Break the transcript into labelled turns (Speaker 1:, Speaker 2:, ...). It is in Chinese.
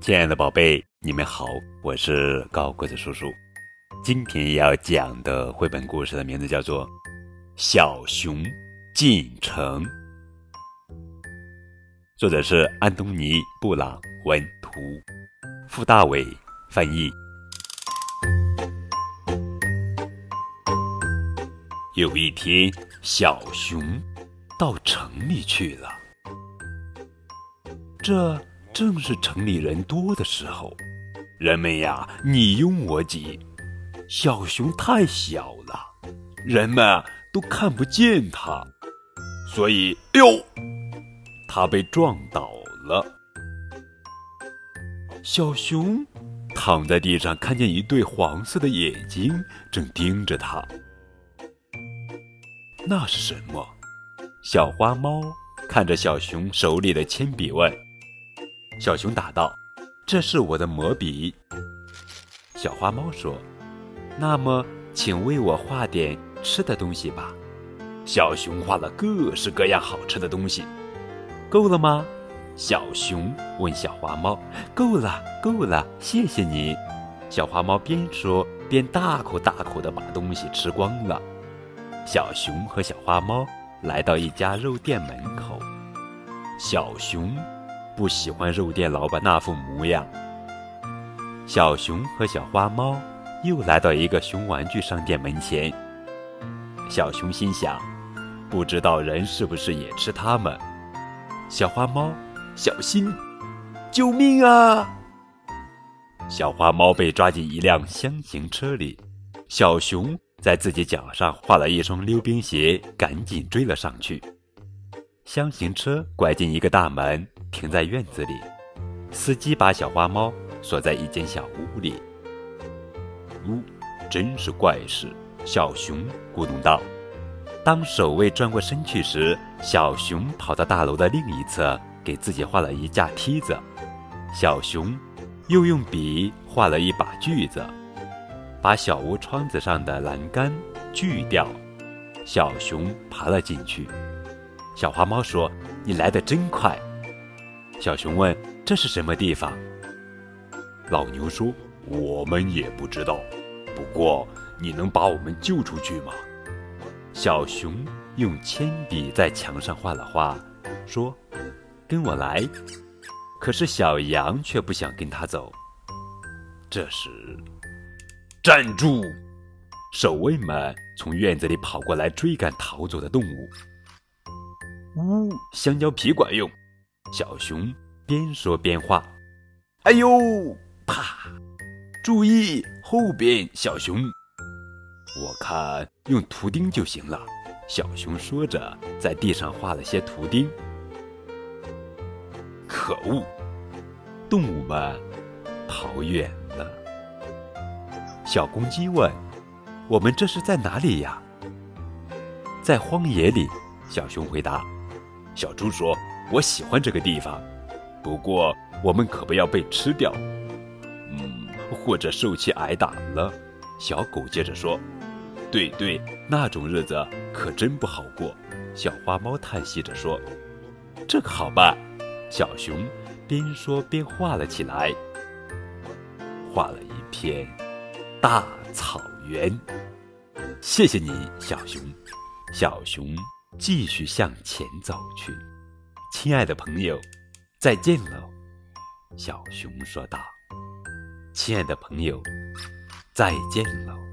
Speaker 1: 亲爱的宝贝，你们好，我是高个子叔叔。今天要讲的绘本故事的名字叫做《小熊进城》，作者是安东尼·布朗文图，傅大伟翻译。有一天，小熊到城里去了。这正是城里人多的时候，人们呀你拥我挤。小熊太小了，人们都看不见它，所以，哎呦，它被撞倒了。小熊躺在地上，看见一对黄色的眼睛正盯着它。那是什么？小花猫看着小熊手里的铅笔问。小熊答道：“这是我的魔笔。”小花猫说：“那么，请为我画点吃的东西吧。”小熊画了各式各样好吃的东西。够了吗？小熊问小花猫。“够了，够了，谢谢你。”小花猫边说边大口大口地把东西吃光了。小熊和小花猫来到一家肉店门口。小熊。不喜欢肉店老板那副模样。小熊和小花猫又来到一个熊玩具商店门前。小熊心想：不知道人是不是也吃它们？小花猫，小心！救命啊！小花猫被抓进一辆箱型车里。小熊在自己脚上画了一双溜冰鞋，赶紧追了上去。箱型车拐进一个大门。停在院子里，司机把小花猫锁在一间小屋里。呜，真是怪事！小熊咕咚道。当守卫转过身去时，小熊跑到大楼的另一侧，给自己画了一架梯子。小熊又用笔画了一把锯子，把小屋窗子上的栏杆锯掉。小熊爬了进去。小花猫说：“你来得真快。”小熊问：“这是什么地方？”老牛说：“我们也不知道。不过，你能把我们救出去吗？”小熊用铅笔在墙上画了画，说：“跟我来。”可是小羊却不想跟他走。这时，站住！守卫们从院子里跑过来追赶逃走的动物。呜，香蕉皮管用。小熊边说边画，哎呦，啪！注意后边，小熊。我看用图钉就行了。小熊说着，在地上画了些图钉。可恶！动物们跑远了。小公鸡问：“我们这是在哪里呀？”在荒野里。小熊回答。小猪说。我喜欢这个地方，不过我们可不要被吃掉，嗯，或者受气挨打了。小狗接着说：“对对，那种日子可真不好过。”小花猫叹息着说：“这个好办。”小熊边说边画了起来，画了一片大草原。谢谢你，小熊。小熊继续向前走去。亲爱的朋友，再见喽，小熊说道。亲爱的朋友，再见了。